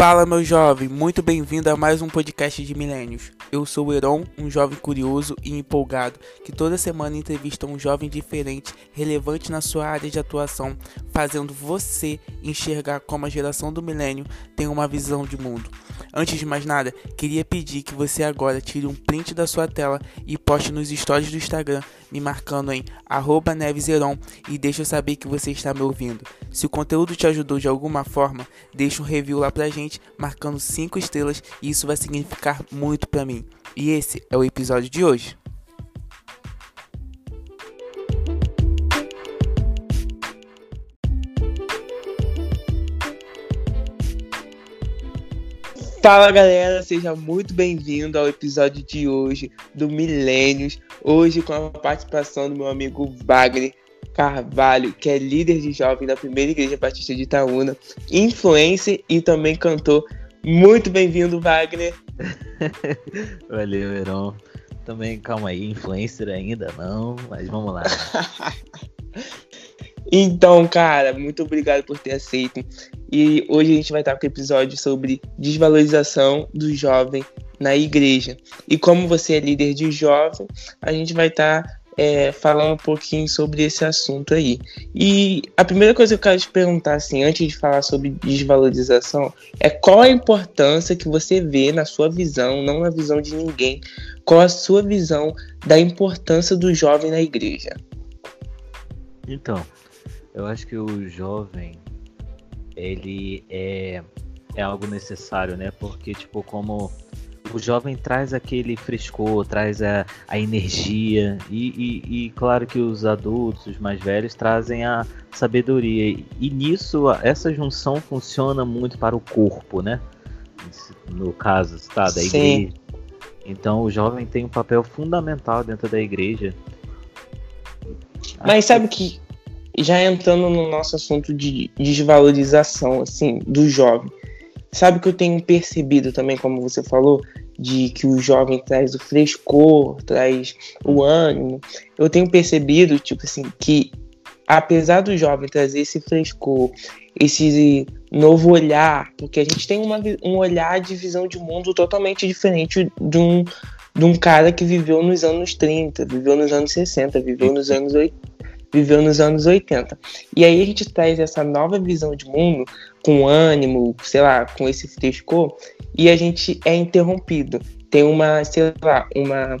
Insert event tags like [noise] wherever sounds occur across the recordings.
Fala, meu jovem, muito bem-vindo a mais um podcast de Milênios. Eu sou o Heron, um jovem curioso e empolgado que toda semana entrevista um jovem diferente, relevante na sua área de atuação, fazendo você enxergar como a geração do milênio tem uma visão de mundo. Antes de mais nada, queria pedir que você agora tire um print da sua tela e poste nos stories do Instagram, me marcando em neveseron e deixe eu saber que você está me ouvindo. Se o conteúdo te ajudou de alguma forma, deixe um review lá pra gente, marcando 5 estrelas e isso vai significar muito para mim. E esse é o episódio de hoje. Fala galera, seja muito bem-vindo ao episódio de hoje do Milênios. Hoje com a participação do meu amigo Wagner Carvalho, que é líder de jovem da primeira igreja batista de Itaúna, influencer e também cantor. Muito bem-vindo, Wagner. [laughs] Valeu, Heron. Também, calma aí, influencer ainda não, mas vamos lá. [laughs] Então, cara, muito obrigado por ter aceito. E hoje a gente vai estar com o episódio sobre desvalorização do jovem na igreja. E como você é líder de jovem, a gente vai estar é, falando um pouquinho sobre esse assunto aí. E a primeira coisa que eu quero te perguntar, assim, antes de falar sobre desvalorização, é qual a importância que você vê na sua visão, não na visão de ninguém, qual a sua visão da importância do jovem na igreja? Então, eu acho que o jovem, ele é, é algo necessário, né? Porque, tipo, como o jovem traz aquele frescor, traz a, a energia, e, e, e, claro que os adultos, os mais velhos, trazem a sabedoria. E nisso, essa junção funciona muito para o corpo, né? No caso, tá, da Sim. igreja. Então, o jovem tem um papel fundamental dentro da igreja. Mas sabe que já entrando no nosso assunto de desvalorização, assim, do jovem, sabe que eu tenho percebido também, como você falou, de que o jovem traz o frescor, traz o ânimo. Eu tenho percebido, tipo assim, que apesar do jovem trazer esse frescor, esse novo olhar, porque a gente tem uma, um olhar de visão de mundo totalmente diferente de um, de um cara que viveu nos anos 30, viveu nos anos 60, viveu nos anos 80 viveu nos anos 80. E aí a gente traz essa nova visão de mundo, com ânimo, sei lá, com esse frescor, e a gente é interrompido. Tem uma, sei lá, uma,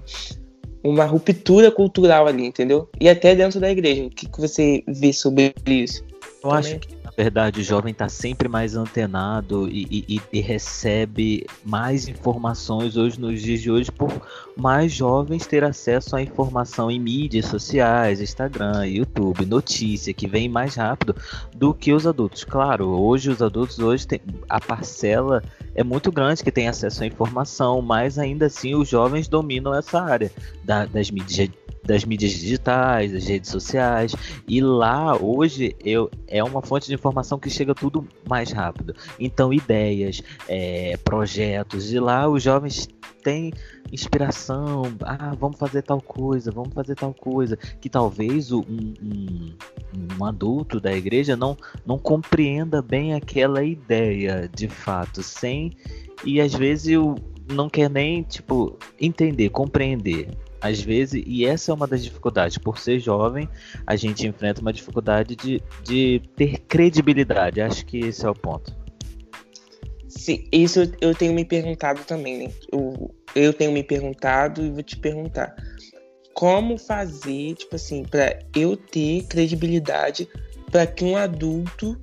uma ruptura cultural ali, entendeu? E até dentro da igreja. O que, que você vê sobre isso? Eu acho que verdade, o jovem está sempre mais antenado e, e, e, recebe mais informações hoje nos dias de hoje por mais jovens ter acesso à informação em mídias sociais, Instagram, YouTube, notícia que vem mais rápido do que os adultos. Claro, hoje os adultos hoje tem, a parcela é muito grande que tem acesso à informação, mas ainda assim os jovens dominam essa área da, das mídias das mídias digitais, das redes sociais. E lá hoje eu, é uma fonte de informação que chega tudo mais rápido. Então, ideias, é, projetos, e lá os jovens têm inspiração. Ah, vamos fazer tal coisa, vamos fazer tal coisa. Que talvez um, um, um adulto da igreja não, não compreenda bem aquela ideia de fato, sem. E às vezes eu não quer nem, tipo, entender, compreender às vezes, e essa é uma das dificuldades, por ser jovem, a gente enfrenta uma dificuldade de, de ter credibilidade. Acho que esse é o ponto. Sim, isso eu tenho me perguntado também, né? Eu, eu tenho me perguntado e vou te perguntar. Como fazer, tipo assim, para eu ter credibilidade para que um adulto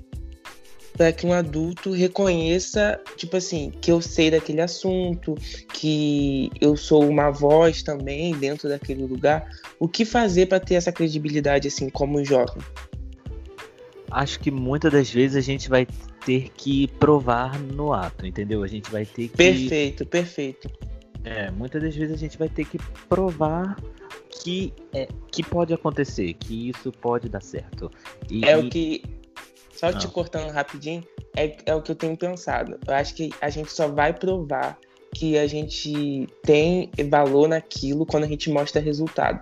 para que um adulto reconheça, tipo assim, que eu sei daquele assunto, que eu sou uma voz também dentro daquele lugar. O que fazer para ter essa credibilidade assim como jovem? Acho que muitas das vezes a gente vai ter que provar no ato, entendeu? A gente vai ter que Perfeito, perfeito. É, muitas das vezes a gente vai ter que provar que é, que pode acontecer, que isso pode dar certo. E, é o que só te ah. cortando rapidinho, é, é o que eu tenho pensado. Eu acho que a gente só vai provar que a gente tem valor naquilo quando a gente mostra resultado.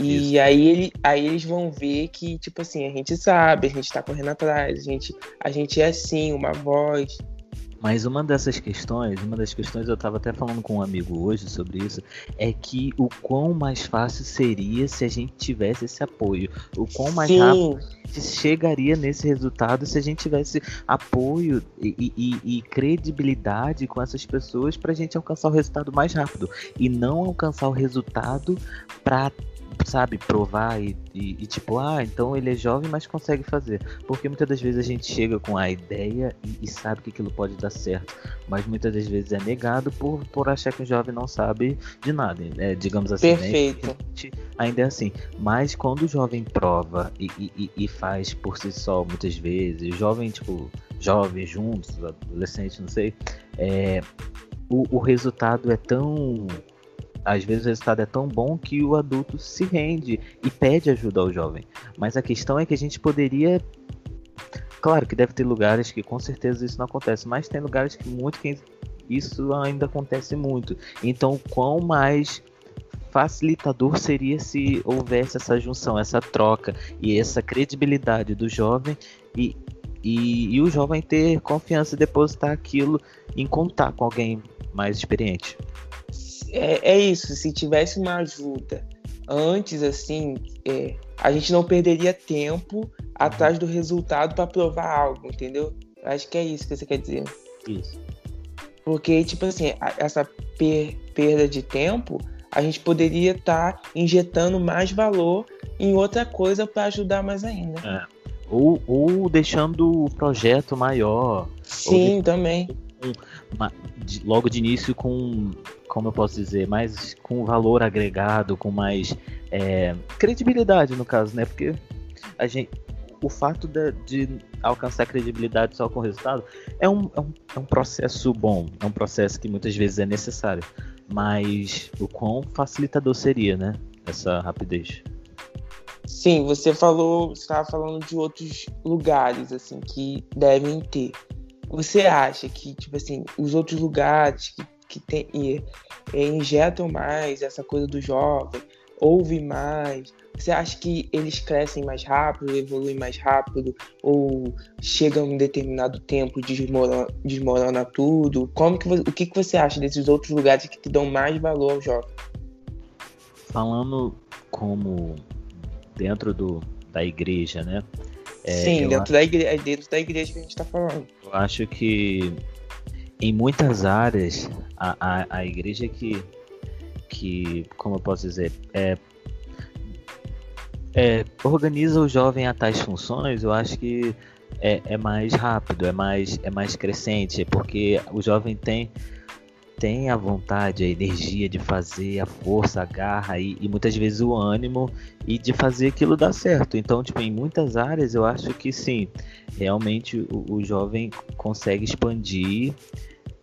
E aí, ele, aí eles vão ver que, tipo assim, a gente sabe, a gente tá correndo atrás, a gente, a gente é sim uma voz. Mas uma dessas questões, uma das questões, eu estava até falando com um amigo hoje sobre isso, é que o quão mais fácil seria se a gente tivesse esse apoio. O quão mais Sim. rápido a gente chegaria nesse resultado se a gente tivesse apoio e, e, e credibilidade com essas pessoas para a gente alcançar o resultado mais rápido. E não alcançar o resultado para sabe, provar e, e, e, tipo, ah, então ele é jovem, mas consegue fazer. Porque muitas das vezes a gente chega com a ideia e, e, sabe que aquilo pode dar certo, mas muitas das vezes é negado por, por achar que o jovem não sabe de nada, né? digamos assim. Né? Perfeito. Né? Ainda é assim. Mas quando o jovem prova e, e, faz por si só, muitas vezes, jovem, tipo, jovem juntos, adolescente, não sei, é, o, o resultado é tão às vezes o resultado é tão bom que o adulto se rende e pede ajuda ao jovem. Mas a questão é que a gente poderia. Claro que deve ter lugares que com certeza isso não acontece, mas tem lugares que muito que isso ainda acontece muito. Então, quão mais facilitador seria se houvesse essa junção, essa troca e essa credibilidade do jovem e, e, e o jovem ter confiança e depositar aquilo em contar com alguém mais experiente é, é isso, se tivesse uma ajuda antes, assim, é, a gente não perderia tempo atrás do resultado para provar algo, entendeu? Acho que é isso que você quer dizer. Isso. Porque, tipo assim, essa per perda de tempo, a gente poderia estar tá injetando mais valor em outra coisa para ajudar mais ainda. É. Ou, ou deixando o projeto maior. Sim, também. Uma, de, logo de início com como eu posso dizer, mais com valor agregado, com mais é, credibilidade no caso, né? Porque a gente, o fato de, de, alcançar credibilidade só com resultado é um, é, um, é um processo bom, é um processo que muitas vezes é necessário, mas o quão facilitador seria, né? Essa rapidez. Sim, você falou, estava falando de outros lugares assim que devem ter. Você acha que, tipo assim, os outros lugares que que tem, e, é, injetam mais essa coisa do jovem, ouve mais? Você acha que eles crescem mais rápido, evoluem mais rápido, ou chegam em um determinado tempo e desmorona, desmorona tudo? Como que, o que, que você acha desses outros lugares que dão mais valor ao jovem? Falando como dentro do, da igreja, né? É, Sim, dentro, da igreja, dentro da igreja que a gente está falando. Eu acho que em muitas áreas, a, a, a igreja que, que, como eu posso dizer, é, é, organiza o jovem a tais funções, eu acho que é, é mais rápido, é mais, é mais crescente, porque o jovem tem tem a vontade, a energia de fazer, a força, a garra e, e, muitas vezes o ânimo e de fazer aquilo dar certo. Então, tipo, em muitas áreas eu acho que sim, realmente o, o jovem consegue expandir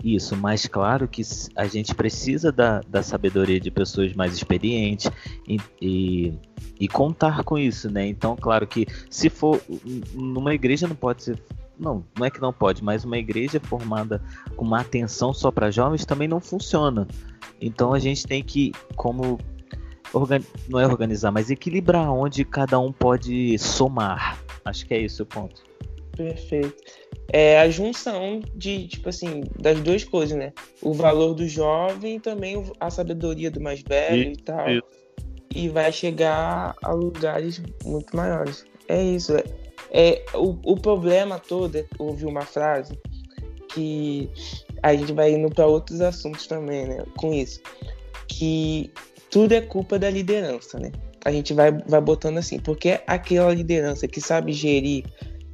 isso, mas claro que a gente precisa da, da sabedoria de pessoas mais experientes e, e, e contar com isso, né? Então, claro que se for numa igreja não pode ser não, não é que não pode, mas uma igreja formada com uma atenção só para jovens também não funciona. Então a gente tem que, como organ... não é organizar, mas equilibrar onde cada um pode somar. Acho que é esse o ponto. Perfeito. É a junção de, tipo assim, das duas coisas, né? O valor do jovem e também a sabedoria do mais velho e, e tal. Isso. E vai chegar a lugares muito maiores. É isso. É, é o, o problema todo, é, ouvi uma frase que a gente vai indo para outros assuntos também, né? Com isso. Que tudo é culpa da liderança, né? A gente vai, vai botando assim, porque aquela liderança que sabe gerir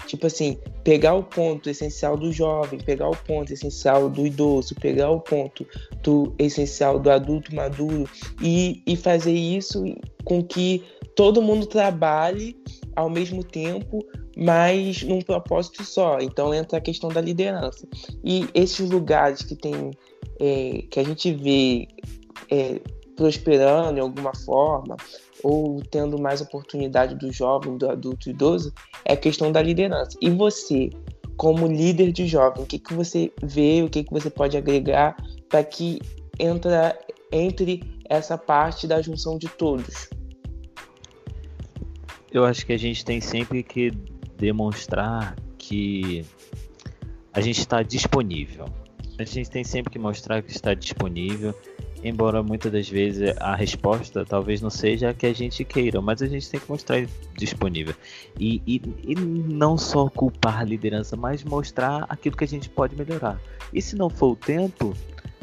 Tipo assim, pegar o ponto essencial do jovem, pegar o ponto essencial do idoso, pegar o ponto do essencial do adulto maduro e, e fazer isso com que todo mundo trabalhe ao mesmo tempo, mas num propósito só. Então entra a questão da liderança. E esses lugares que tem é, que a gente vê é, prosperando de alguma forma, ou tendo mais oportunidade do jovem, do adulto e idoso, é a questão da liderança. E você, como líder de jovem, o que, que você vê, o que, que você pode agregar para que entra, entre essa parte da junção de todos? Eu acho que a gente tem sempre que demonstrar que a gente está disponível. A gente tem sempre que mostrar que está disponível, embora muitas das vezes a resposta talvez não seja a que a gente queira, mas a gente tem que mostrar disponível. E, e, e não só culpar a liderança, mas mostrar aquilo que a gente pode melhorar. E se não for o tempo,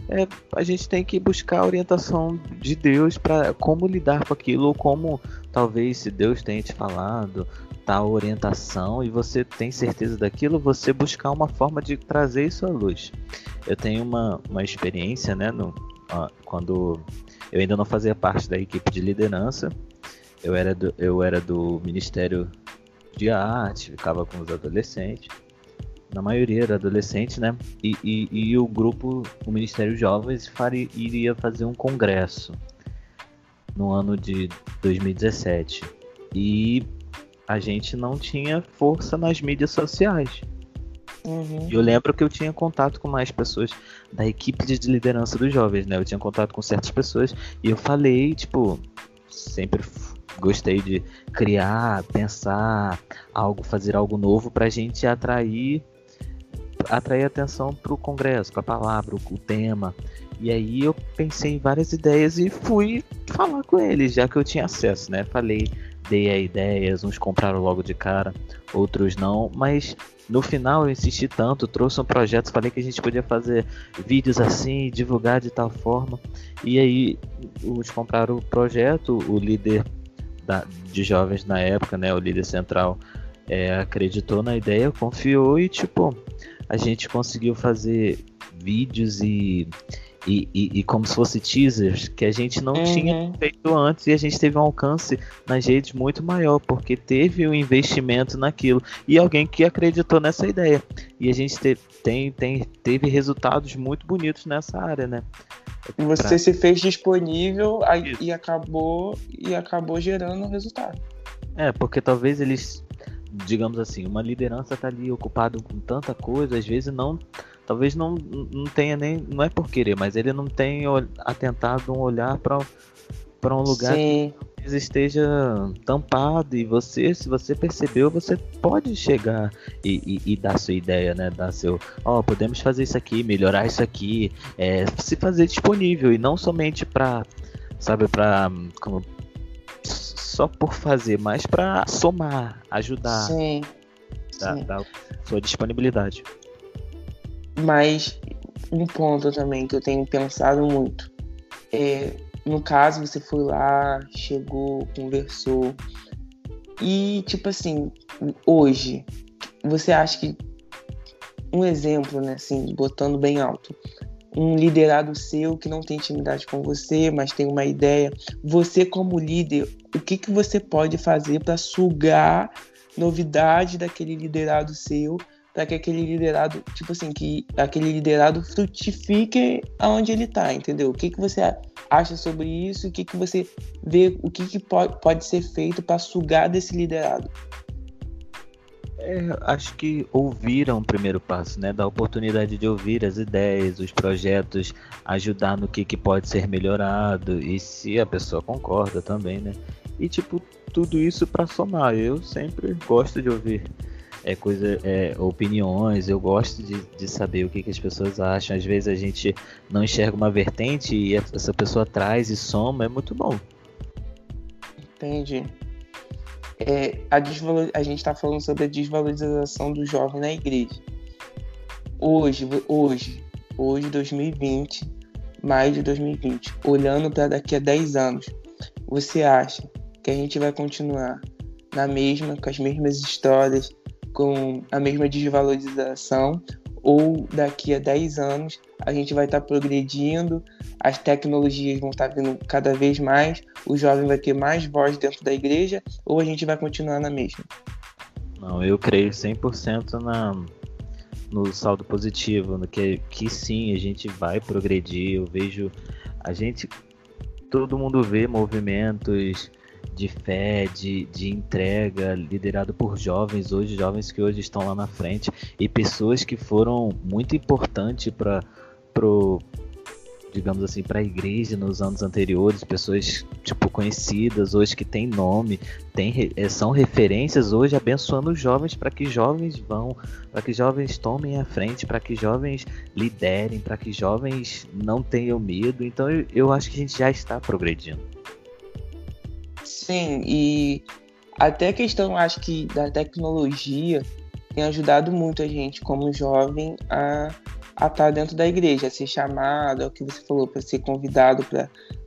é, a gente tem que buscar a orientação de Deus para como lidar com aquilo, ou como talvez se Deus tenha te falado tal orientação e você tem certeza daquilo, você buscar uma forma de trazer isso à luz. Eu tenho uma, uma experiência, né, no, quando eu ainda não fazia parte da equipe de liderança, eu era do, eu era do Ministério de Arte, ficava com os adolescentes, na maioria era adolescente, né? E, e, e o grupo, o Ministério Jovens, faria, iria fazer um congresso no ano de 2017. E a gente não tinha força nas mídias sociais. Uhum. Eu lembro que eu tinha contato com mais pessoas da equipe de liderança dos jovens, né? Eu tinha contato com certas pessoas e eu falei, tipo, sempre gostei de criar, pensar algo, fazer algo novo para a gente atrair atrair atenção para o congresso, para a palavra, o tema. E aí eu pensei em várias ideias e fui falar com eles, já que eu tinha acesso, né? Falei, dei a ideias, uns compraram logo de cara, outros não, mas no final eu insisti tanto, trouxe um projeto, falei que a gente podia fazer vídeos assim, divulgar de tal forma. E aí os compraram o projeto, o líder da, de jovens na época, né, o líder central, é, acreditou na ideia, confiou e tipo, a gente conseguiu fazer vídeos e e, e, e, como se fosse teasers que a gente não uhum. tinha feito antes e a gente teve um alcance nas redes muito maior, porque teve um investimento naquilo e alguém que acreditou nessa ideia. E a gente te, tem, tem, teve resultados muito bonitos nessa área, né? Você pra... se fez disponível aí, e acabou e acabou gerando um resultado. É, porque talvez eles, digamos assim, uma liderança tá ali ocupado com tanta coisa, às vezes não talvez não, não tenha nem. Não é por querer, mas ele não tem atentado um olhar para para um lugar Sim. que esteja tampado e você, se você percebeu, você pode chegar e, e, e dar sua ideia, né? Dar seu, ó, oh, podemos fazer isso aqui, melhorar isso aqui, é, se fazer disponível e não somente para, sabe, para como só por fazer, mas para somar, ajudar, Sim. Dar, Sim. dar sua disponibilidade. Mas um ponto também que eu tenho pensado muito é, no caso, você foi lá, chegou, conversou. E, tipo assim, hoje, você acha que. Um exemplo, né, assim, botando bem alto. Um liderado seu que não tem intimidade com você, mas tem uma ideia. Você, como líder, o que, que você pode fazer para sugar novidade daquele liderado seu para que aquele liderado, tipo assim, que aquele liderado frutifique aonde ele está, entendeu? O que, que você acha sobre isso? O que, que você vê, o que, que pode, pode ser feito para sugar desse liderado? É, acho que ouvir é um primeiro passo, né? Dar oportunidade de ouvir as ideias, os projetos, ajudar no que, que pode ser melhorado e se a pessoa concorda também, né? E tipo, tudo isso para somar. Eu sempre gosto de ouvir é coisa, é, opiniões, eu gosto de, de saber o que, que as pessoas acham. Às vezes a gente não enxerga uma vertente e essa pessoa traz e soma, é muito bom. Entendi. É, a, desvalor... a gente está falando sobre a desvalorização do jovem na igreja. Hoje, hoje, hoje 2020, mais de 2020, olhando para daqui a 10 anos, você acha que a gente vai continuar na mesma, com as mesmas histórias, com a mesma desvalorização, ou daqui a 10 anos a gente vai estar tá progredindo, as tecnologias vão estar tá vindo cada vez mais, o jovem vai ter mais voz dentro da igreja, ou a gente vai continuar na mesma? Não, eu creio 100% na, no saldo positivo, no que, que sim, a gente vai progredir. Eu vejo a gente, todo mundo vê movimentos de fé, de, de entrega, liderado por jovens hoje, jovens que hoje estão lá na frente e pessoas que foram muito importantes para pro digamos assim, para a igreja nos anos anteriores, pessoas tipo conhecidas hoje que têm nome, tem, eh, são referências hoje abençoando os jovens para que jovens vão, para que jovens tomem a frente, para que jovens liderem, para que jovens não tenham medo. Então eu, eu acho que a gente já está progredindo. Sim, e até a questão, acho que da tecnologia tem ajudado muito a gente como jovem a a estar dentro da igreja, a ser chamado, é o que você falou, para ser convidado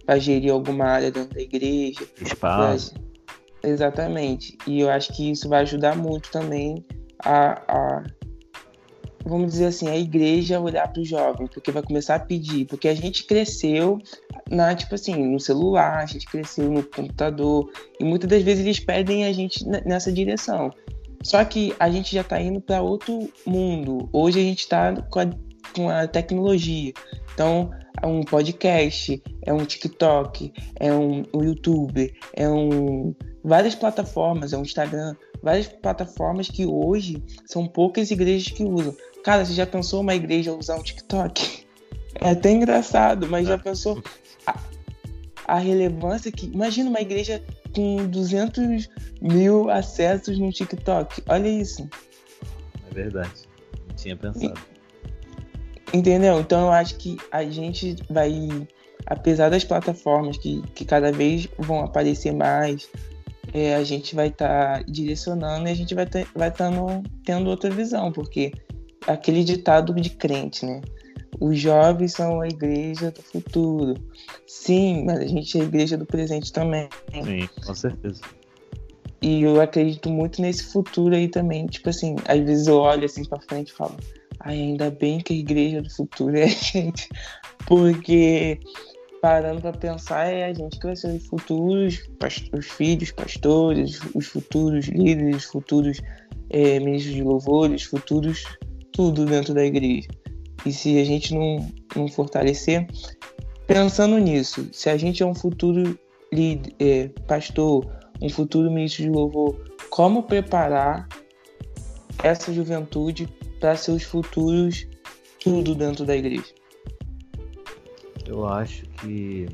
para gerir alguma área dentro da igreja. Espaço. Pra... Exatamente. E eu acho que isso vai ajudar muito também a, a vamos dizer assim, a igreja olhar para o jovem, porque vai começar a pedir, porque a gente cresceu na tipo assim, no celular, a gente cresceu no computador e muitas das vezes eles pedem a gente nessa direção. Só que a gente já está indo para outro mundo. Hoje a gente está com a com a tecnologia. Então, é um podcast, é um TikTok, é um, um YouTube, é um várias plataformas, é um Instagram, várias plataformas que hoje são poucas igrejas que usam. Cara, você já pensou uma igreja usar um TikTok? [laughs] É até engraçado, mas já é. pensou a, a relevância que. Imagina uma igreja com 200 mil acessos no TikTok. Olha isso. É verdade. Não tinha pensado. Entendeu? Então eu acho que a gente vai, apesar das plataformas que, que cada vez vão aparecer mais, é, a gente vai estar tá direcionando e a gente vai estar tá, vai tendo outra visão, porque aquele ditado de crente, né? Os jovens são a igreja do futuro. Sim, mas a gente é a igreja do presente também. Sim, com certeza. E eu acredito muito nesse futuro aí também. Tipo assim, às vezes eu olho assim pra frente e falo, Ai, ainda bem que a igreja do futuro é a [laughs] gente. Porque, parando para pensar, é a gente que vai ser os futuros os filhos, pastores, os futuros líderes, os futuros é, ministros de louvor, os futuros tudo dentro da igreja. E se a gente não, não fortalecer, pensando nisso, se a gente é um futuro líder, é, pastor, um futuro ministro de louvor, como preparar essa juventude para seus futuros tudo dentro da igreja? Eu acho que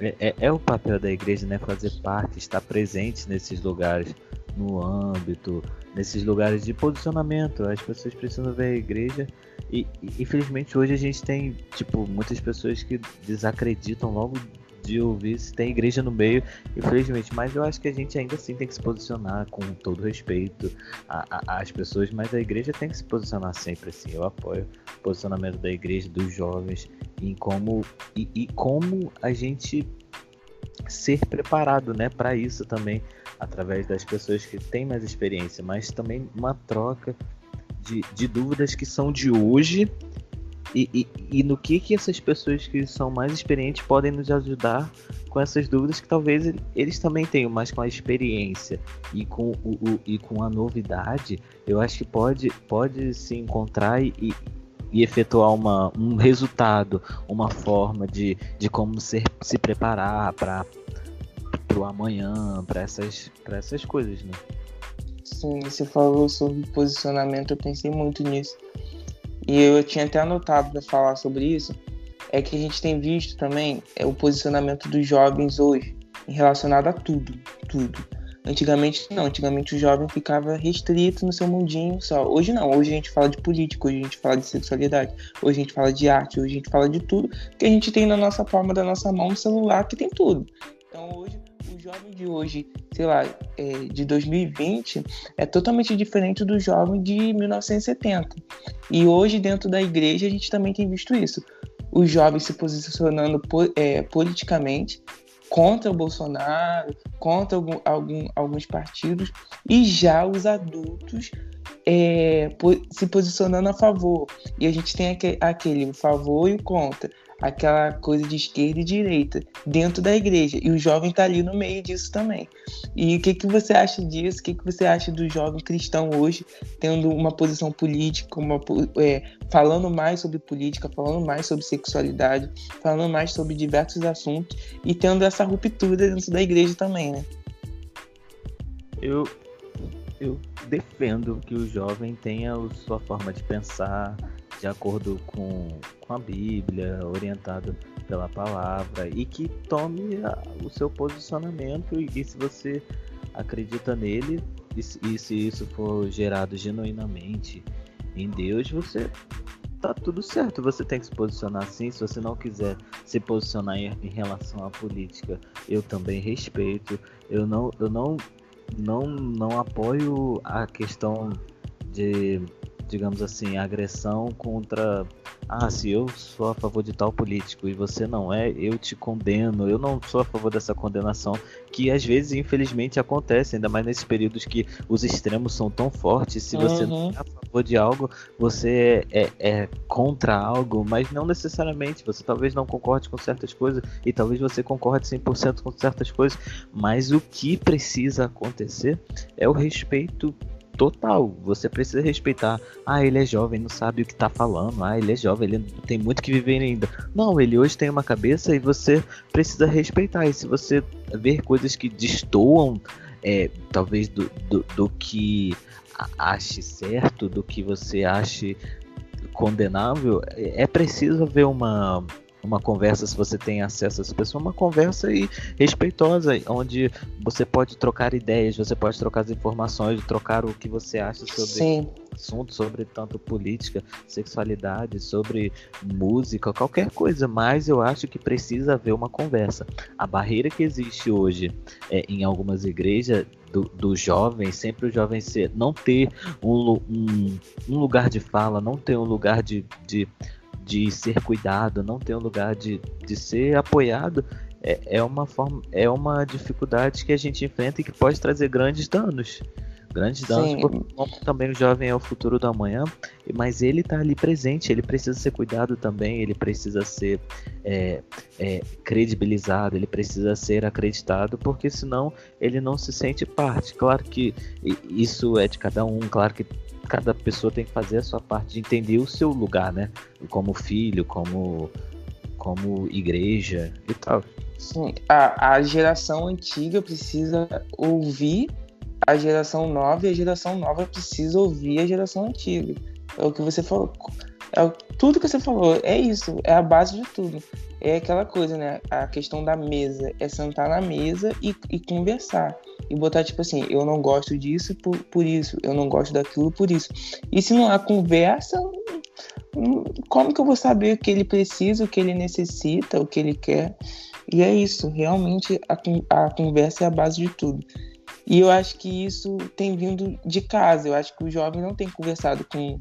é, é, é, o papel da igreja, né? Fazer parte, estar presente nesses lugares, no âmbito, nesses lugares de posicionamento. As pessoas precisam ver a igreja e, e infelizmente hoje a gente tem, tipo, muitas pessoas que desacreditam logo de ouvir se tem igreja no meio, infelizmente. Mas eu acho que a gente ainda assim tem que se posicionar com todo respeito às pessoas, mas a igreja tem que se posicionar sempre assim. Eu apoio o posicionamento da igreja, dos jovens, em como e, e como a gente ser preparado, né, para isso também, através das pessoas que têm mais experiência, mas também uma troca de, de dúvidas que são de hoje e, e, e, no que que essas pessoas que são mais experientes podem nos ajudar com essas dúvidas que talvez eles também tenham, mas com a experiência e com, o, o e com a novidade, eu acho que pode, pode se encontrar e, e efetuar uma, um resultado, uma forma de, de como ser, se preparar para o amanhã, para essas, essas coisas, né? Sim, você falou sobre posicionamento, eu pensei muito nisso e eu tinha até anotado para falar sobre isso, é que a gente tem visto também é, o posicionamento dos jovens hoje relacionado a tudo, tudo. Antigamente não, antigamente o jovem ficava restrito no seu mundinho só. Hoje não, hoje a gente fala de política, hoje a gente fala de sexualidade, hoje a gente fala de arte, hoje a gente fala de tudo que a gente tem na nossa palma da nossa mão um celular que tem tudo. Então hoje o jovem de hoje, sei lá, é, de 2020, é totalmente diferente do jovem de 1970. E hoje, dentro da igreja, a gente também tem visto isso. Os jovens se posicionando é, politicamente contra o Bolsonaro, contra algum, algum, alguns partidos, e já os adultos é, se posicionando a favor. E a gente tem aquele, aquele o favor e o contra aquela coisa de esquerda e direita dentro da igreja. E o jovem está ali no meio disso também. E o que, que você acha disso? O que, que você acha do jovem cristão hoje tendo uma posição política, uma, é, falando mais sobre política, falando mais sobre sexualidade, falando mais sobre diversos assuntos e tendo essa ruptura dentro da igreja também, né? Eu, eu defendo que o jovem tenha a sua forma de pensar, de acordo com, com a Bíblia, orientado pela palavra e que tome a, o seu posicionamento e, e, se você acredita nele e, e se isso for gerado genuinamente em Deus, você tá tudo certo. Você tem que se posicionar assim. Se você não quiser se posicionar em, em relação à política, eu também respeito. Eu não, eu não, não, não apoio a questão de digamos assim, agressão contra. Ah, se eu sou a favor de tal político e você não é, eu te condeno. Eu não sou a favor dessa condenação, que às vezes, infelizmente, acontece, ainda mais nesses períodos que os extremos são tão fortes. Se você uhum. não é a favor de algo, você é, é contra algo, mas não necessariamente. Você talvez não concorde com certas coisas e talvez você concorde 100% com certas coisas, mas o que precisa acontecer é o respeito total. Você precisa respeitar. Ah, ele é jovem, não sabe o que tá falando. Ah, ele é jovem, ele tem muito que viver ainda. Não, ele hoje tem uma cabeça e você precisa respeitar. E se você ver coisas que destoam, é, talvez do, do, do que ache certo, do que você ache condenável, é, é preciso haver uma uma conversa, se você tem acesso a essa pessoa, uma conversa e respeitosa, onde você pode trocar ideias, você pode trocar as informações, trocar o que você acha sobre Sim. assunto, sobre tanto política, sexualidade, sobre música, qualquer coisa, mas eu acho que precisa haver uma conversa. A barreira que existe hoje é, em algumas igrejas do, do jovem, sempre o jovem ser, não ter um, um, um lugar de fala, não ter um lugar de, de de ser cuidado, não ter um lugar de, de ser apoiado, é, é, uma forma, é uma dificuldade que a gente enfrenta e que pode trazer grandes danos. Grandes danos, porque também o jovem é o futuro do amanhã, mas ele está ali presente, ele precisa ser cuidado também, ele precisa ser é, é, credibilizado, ele precisa ser acreditado, porque senão ele não se sente parte. Claro que isso é de cada um, claro que cada pessoa tem que fazer a sua parte de entender o seu lugar, né? Como filho, como, como igreja e tal. Sim, a, a geração antiga precisa ouvir a geração nova e a geração nova precisa ouvir a geração antiga. É o que você falou. É tudo que você falou, é isso, é a base de tudo. É aquela coisa, né? A questão da mesa é sentar na mesa e, e conversar e botar tipo assim, eu não gosto disso por, por isso, eu não gosto daquilo por isso. E se não há conversa, hum, como que eu vou saber o que ele precisa, o que ele necessita, o que ele quer? E é isso, realmente a, a conversa é a base de tudo. E eu acho que isso tem vindo de casa. Eu acho que o jovem não tem conversado com,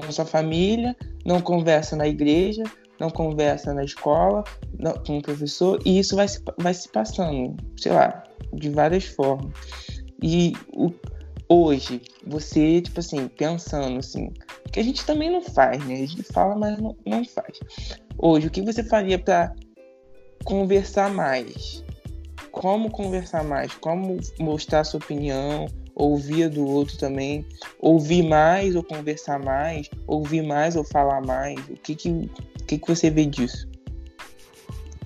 com sua família, não conversa na igreja, não conversa na escola, não, com o professor, e isso vai se, vai se passando, sei lá, de várias formas. E o, hoje, você, tipo assim, pensando assim, que a gente também não faz, né? A gente fala, mas não, não faz. Hoje, o que você faria para conversar mais? Como conversar mais? Como mostrar sua opinião? Ouvir do outro também? Ouvir mais ou conversar mais? Ouvir mais ou falar mais? O que que, o que, que você vê disso?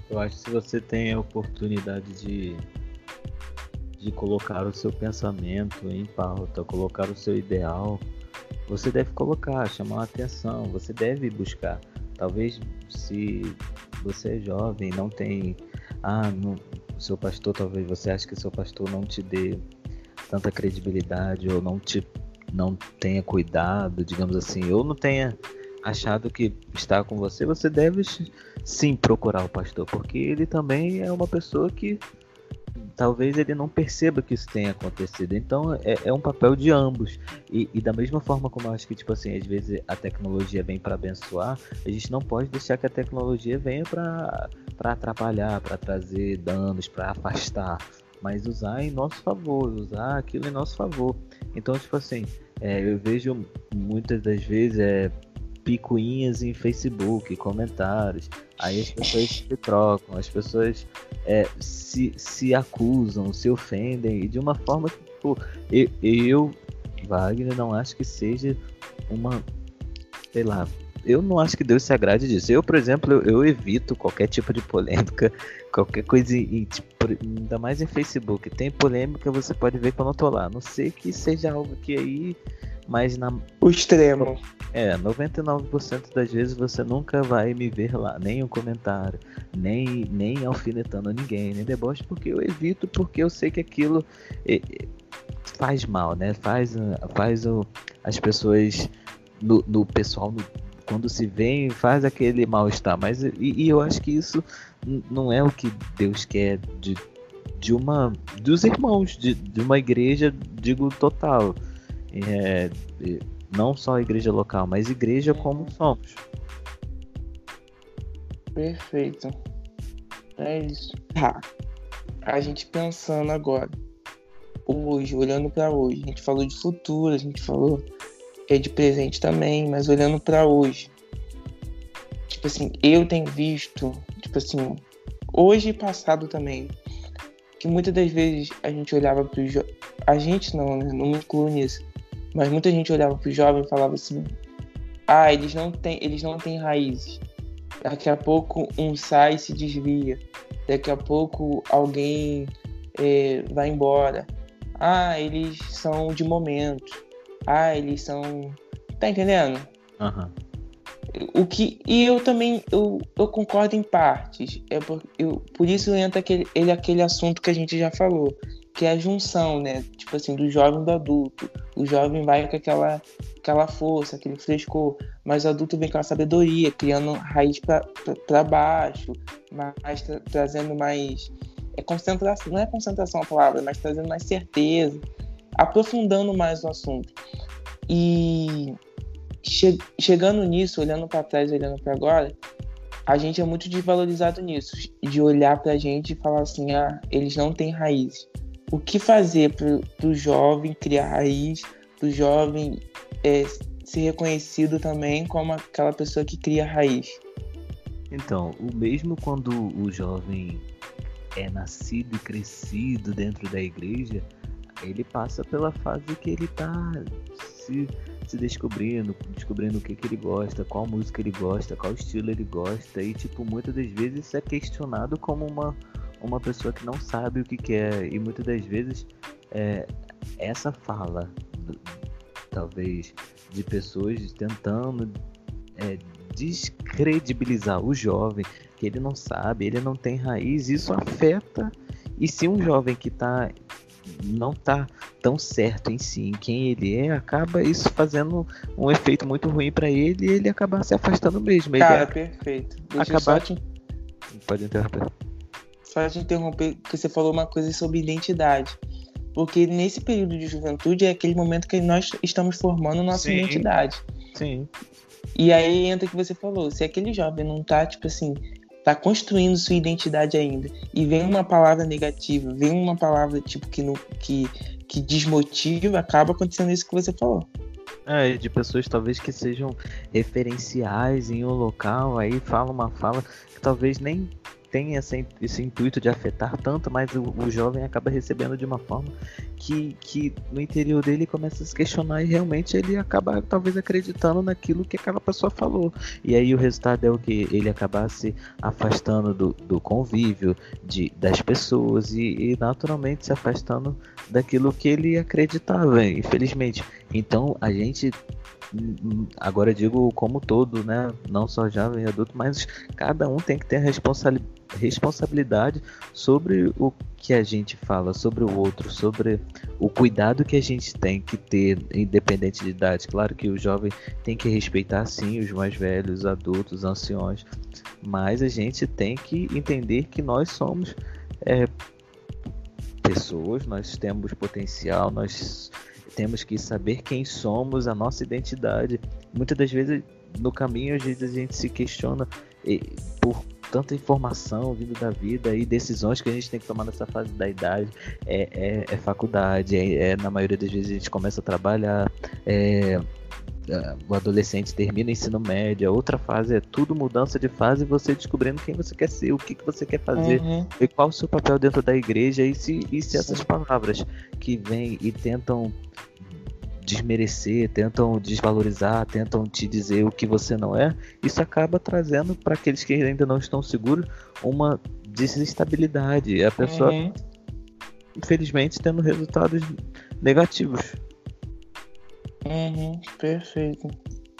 Eu acho que se você tem a oportunidade de de colocar o seu pensamento em pauta, colocar o seu ideal, você deve colocar, chamar a atenção, você deve buscar. Talvez se você é jovem, não tem. Ah, no, seu pastor, talvez você ache que seu pastor não te dê tanta credibilidade ou não te não tenha cuidado, digamos assim, ou não tenha achado que está com você, você deve sim procurar o pastor, porque ele também é uma pessoa que talvez ele não perceba que isso tenha acontecido. Então é, é um papel de ambos. E, e, da mesma forma como eu acho que, tipo assim, às vezes a tecnologia vem para abençoar, a gente não pode deixar que a tecnologia venha para atrapalhar, para trazer danos, para afastar. Mas usar em nosso favor, usar aquilo em nosso favor. Então, tipo assim, é, eu vejo muitas das vezes é, picuinhas em Facebook, comentários. Aí as pessoas se trocam, as pessoas é, se, se acusam, se ofendem, e de uma forma que, pô, eu, eu, Wagner, não acho que seja uma. Sei lá. Eu não acho que Deus se agrade disso. Eu, por exemplo, eu, eu evito qualquer tipo de polêmica, [laughs] qualquer coisa, em, tipo, ainda mais em Facebook. Tem polêmica, você pode ver que eu não tô lá. A não sei que seja algo que aí mas na o extremo É, 99% das vezes você nunca vai me ver lá, nem um comentário, nem, nem alfinetando ninguém, nem deboche, porque eu evito, porque eu sei que aquilo é, faz mal, né? Faz, faz o, as pessoas, no, no pessoal, no, quando se vê, faz aquele mal-estar. Mas e, e, eu acho que isso não é o que Deus quer de, de uma dos irmãos, de, de uma igreja, digo, total. É, não só a igreja local, mas igreja como somos. Perfeito. É isso. Tá. A gente pensando agora, hoje, olhando para hoje, a gente falou de futuro, a gente falou é de presente também, mas olhando para hoje, tipo assim, eu tenho visto, tipo assim, hoje e passado também, que muitas das vezes a gente olhava para os a gente não, né? não me incluo nisso, mas muita gente olhava para os jovens e falava assim: ah, eles não têm, eles não têm raízes. Daqui a pouco um sai e se desvia. Daqui a pouco alguém é, vai embora. Ah, eles são de momento. Ah, eles são. Tá entendendo? Uhum. O que, e eu também eu, eu concordo em partes. É por, eu, por isso entra aquele, ele, aquele assunto que a gente já falou, que é a junção, né? Tipo assim, do jovem do adulto. O jovem vai com aquela, aquela força, aquele frescor, mas o adulto vem com a sabedoria, criando raiz para baixo, mais tra trazendo mais. É concentração, não é concentração a palavra, mas trazendo mais certeza, aprofundando mais o assunto. E che chegando nisso, olhando para trás, olhando para agora, a gente é muito desvalorizado nisso, de olhar para a gente e falar assim, ah, eles não têm raiz. O que fazer para o jovem criar raiz, para o jovem é, ser reconhecido também como aquela pessoa que cria raiz? Então, o mesmo quando o jovem é nascido e crescido dentro da igreja, ele passa pela fase que ele está se se descobrindo, descobrindo o que, que ele gosta, qual música ele gosta, qual estilo ele gosta, e tipo, muitas das vezes isso é questionado como uma, uma pessoa que não sabe o que quer, é, e muitas das vezes é, essa fala, talvez, de pessoas tentando é, descredibilizar o jovem, que ele não sabe, ele não tem raiz, isso afeta. E se um jovem que está não tá tão certo em si, em quem ele é, acaba isso fazendo um efeito muito ruim para ele e ele acabar se afastando mesmo. Ele Cara, perfeito. Deixa acabar... Te... Pode interromper. Só te interromper, porque você falou uma coisa sobre identidade. Porque nesse período de juventude é aquele momento que nós estamos formando nossa Sim. identidade. Sim. E aí entra o que você falou, se aquele jovem não tá, tipo assim, tá construindo sua identidade ainda e vem uma palavra negativa, vem uma palavra tipo que, no, que, que desmotiva, acaba acontecendo isso que você falou. É, de pessoas talvez que sejam referenciais em um local, aí fala uma fala que talvez nem tem esse, intuito de afetar tanto, mas o, o, jovem acaba recebendo de uma forma que, que no interior dele começa a se questionar e realmente ele acaba talvez acreditando naquilo que aquela pessoa falou. E aí o resultado é o que? Ele acabar se afastando do, do convívio de, das pessoas e, e naturalmente se afastando daquilo que ele acreditava, infelizmente. Então a gente agora digo como todo, né? Não só jovem e adulto, mas cada um tem que ter a responsa responsabilidade sobre o que a gente fala, sobre o outro, sobre o cuidado que a gente tem que ter, independente de idade. Claro que o jovem tem que respeitar sim os mais velhos, adultos, anciões, mas a gente tem que entender que nós somos é, pessoas, nós temos potencial, nós temos que saber quem somos, a nossa identidade. Muitas das vezes no caminho às vezes a gente se questiona por tanta informação vindo da vida e decisões que a gente tem que tomar nessa fase da idade é, é, é faculdade, é, é, na maioria das vezes a gente começa a trabalhar, é, o adolescente termina o ensino médio, a outra fase é tudo mudança de fase, você descobrindo quem você quer ser, o que, que você quer fazer, uhum. e qual o seu papel dentro da igreja, e se, e se essas palavras que vêm e tentam desmerecer, tentam desvalorizar, tentam te dizer o que você não é, isso acaba trazendo para aqueles que ainda não estão seguros uma desestabilidade. A pessoa, uhum. infelizmente, tendo resultados negativos. Uhum, perfeito.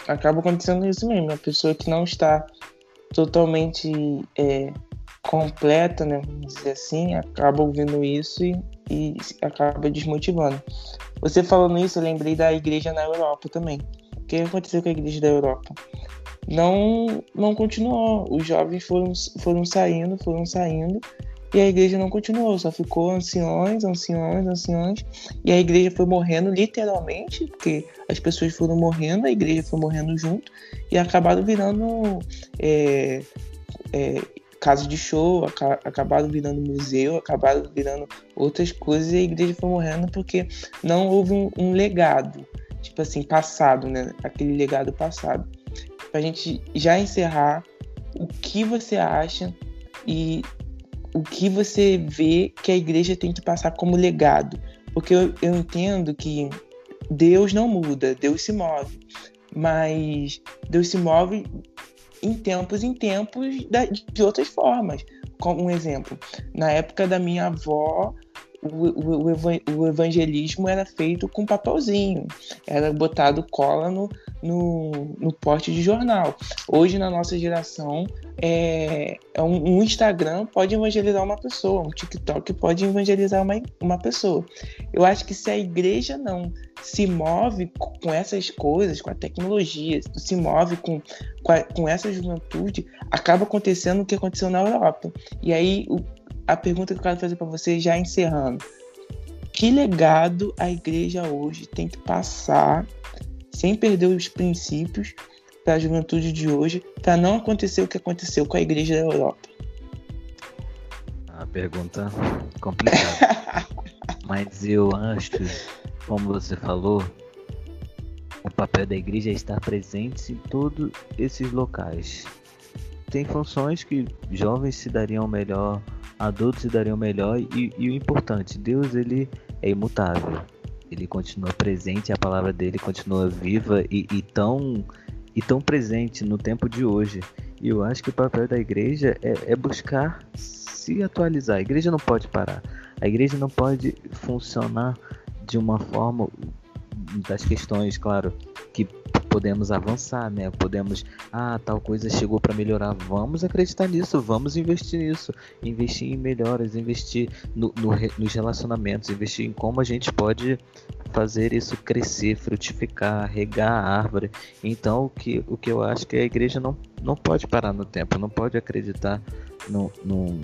acaba acontecendo isso mesmo. A pessoa que não está totalmente é, completa, né, vamos dizer assim, acaba ouvindo isso e, e acaba desmotivando. Você falando isso, eu lembrei da igreja na Europa também. O que aconteceu com a igreja da Europa? Não, não continuou. Os jovens foram, foram saindo, foram saindo, e a igreja não continuou, só ficou anciões, anciões, anciões, e a igreja foi morrendo literalmente, porque as pessoas foram morrendo, a igreja foi morrendo junto, e acabaram virando é, é, casa de show, acabaram virando museu, acabaram virando outras coisas, e a igreja foi morrendo porque não houve um, um legado, tipo assim, passado, né? Aquele legado passado. Pra gente já encerrar, o que você acha e o que você vê que a igreja tem que passar como legado. Porque eu, eu entendo que Deus não muda, Deus se move. Mas Deus se move em tempos em tempos de outras formas. Como um exemplo, na época da minha avó, o, o, o, evangelismo era feito com papelzinho, era botado cola no, no, no porte de jornal. Hoje, na nossa geração, é, é um, um, Instagram pode evangelizar uma pessoa, um TikTok pode evangelizar uma, uma pessoa. Eu acho que se a igreja não se move com essas coisas, com a tecnologia, se move com, com, a, com essa juventude, acaba acontecendo o que aconteceu na Europa. E aí, o, a pergunta que eu quero fazer para você, já encerrando: que legado a igreja hoje tem que passar, sem perder os princípios, para a juventude de hoje, para não acontecer o que aconteceu com a igreja da Europa? A pergunta complicada. [laughs] Mas eu acho, como você falou, o papel da igreja é estar presente em todos esses locais. Tem funções que jovens se dariam melhor adultos se dariam melhor e, e o importante, Deus ele é imutável. Ele continua presente, a palavra dele continua viva e, e, tão, e tão presente no tempo de hoje. E eu acho que o papel da igreja é, é buscar se atualizar. A igreja não pode parar. A igreja não pode funcionar de uma forma das questões, claro, que podemos avançar, né? Podemos, ah, tal coisa chegou para melhorar, vamos acreditar nisso, vamos investir nisso, investir em melhoras, investir no, no, nos relacionamentos, investir em como a gente pode fazer isso crescer, frutificar, regar a árvore. Então, o que, o que eu acho que a igreja não, não pode parar no tempo, não pode acreditar no, no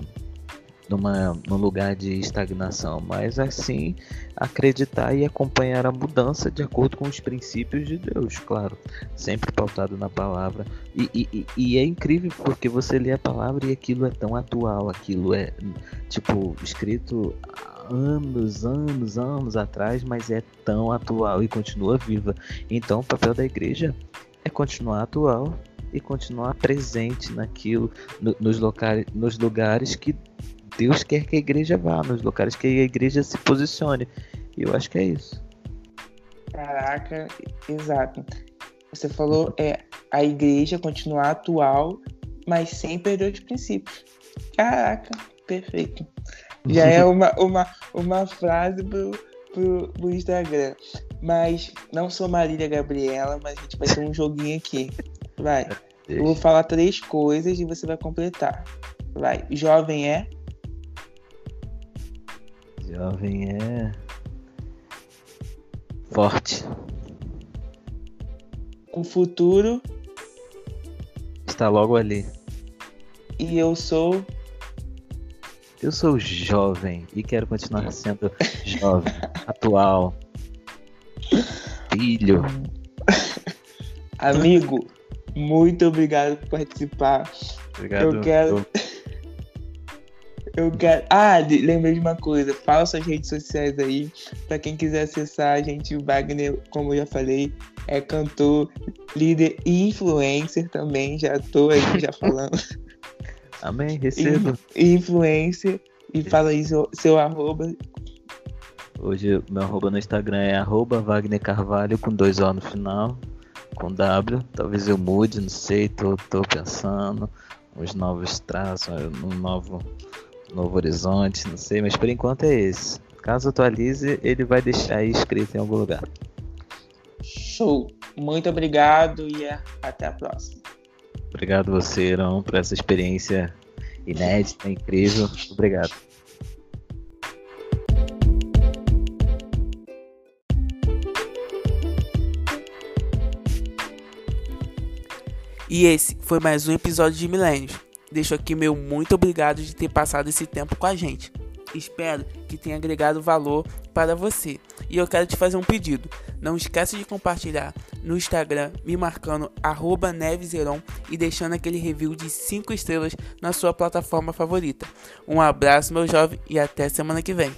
numa, num lugar de estagnação, mas assim acreditar e acompanhar a mudança de acordo com os princípios de Deus, claro, sempre pautado na palavra. E, e, e é incrível porque você lê a palavra e aquilo é tão atual, aquilo é tipo escrito anos, anos, anos atrás, mas é tão atual e continua viva. Então o papel da igreja é continuar atual e continuar presente naquilo, no, nos, locais, nos lugares que Deus quer que a igreja vá, nos locais que a igreja se posicione. E eu acho que é isso. Caraca, exato. Você falou é a igreja continuar atual, mas sem perder os princípios. Caraca, perfeito. Já é [laughs] uma, uma, uma frase pro, pro, pro Instagram. Mas não sou Marília Gabriela, mas a gente vai ter um joguinho aqui. Vai. [laughs] Eu vou falar três coisas e você vai completar. Vai. Jovem é? Jovem é forte. O futuro está logo ali. E eu sou eu sou jovem e quero continuar sendo jovem, [laughs] atual. Filho. Amigo, muito obrigado por participar. Obrigado. Eu quero. Eu quero. Ah, lembrei de uma coisa. Fala suas redes sociais aí. Pra quem quiser acessar a gente, o Wagner, como eu já falei, é cantor, líder e influencer também. Já tô aí já [laughs] falando. Amém, recebo. Influencer. E fala aí seu, seu arroba. Hoje meu arroba no Instagram é arroba Wagner Carvalho com dois O no final, com W. Talvez eu mude, não sei, tô, tô pensando. Os novos traços, um novo Novo Horizonte, não sei, mas por enquanto é esse. Caso atualize, ele vai deixar aí escrito em algum lugar. Show! Muito obrigado e até a próxima. Obrigado você, Irão, por essa experiência inédita, incrível. Obrigado. E esse foi mais um episódio de Milênios. Deixo aqui meu muito obrigado de ter passado esse tempo com a gente. Espero que tenha agregado valor para você. E eu quero te fazer um pedido. Não esqueça de compartilhar no Instagram, me marcando neveseron e deixando aquele review de 5 estrelas na sua plataforma favorita. Um abraço, meu jovem, e até semana que vem.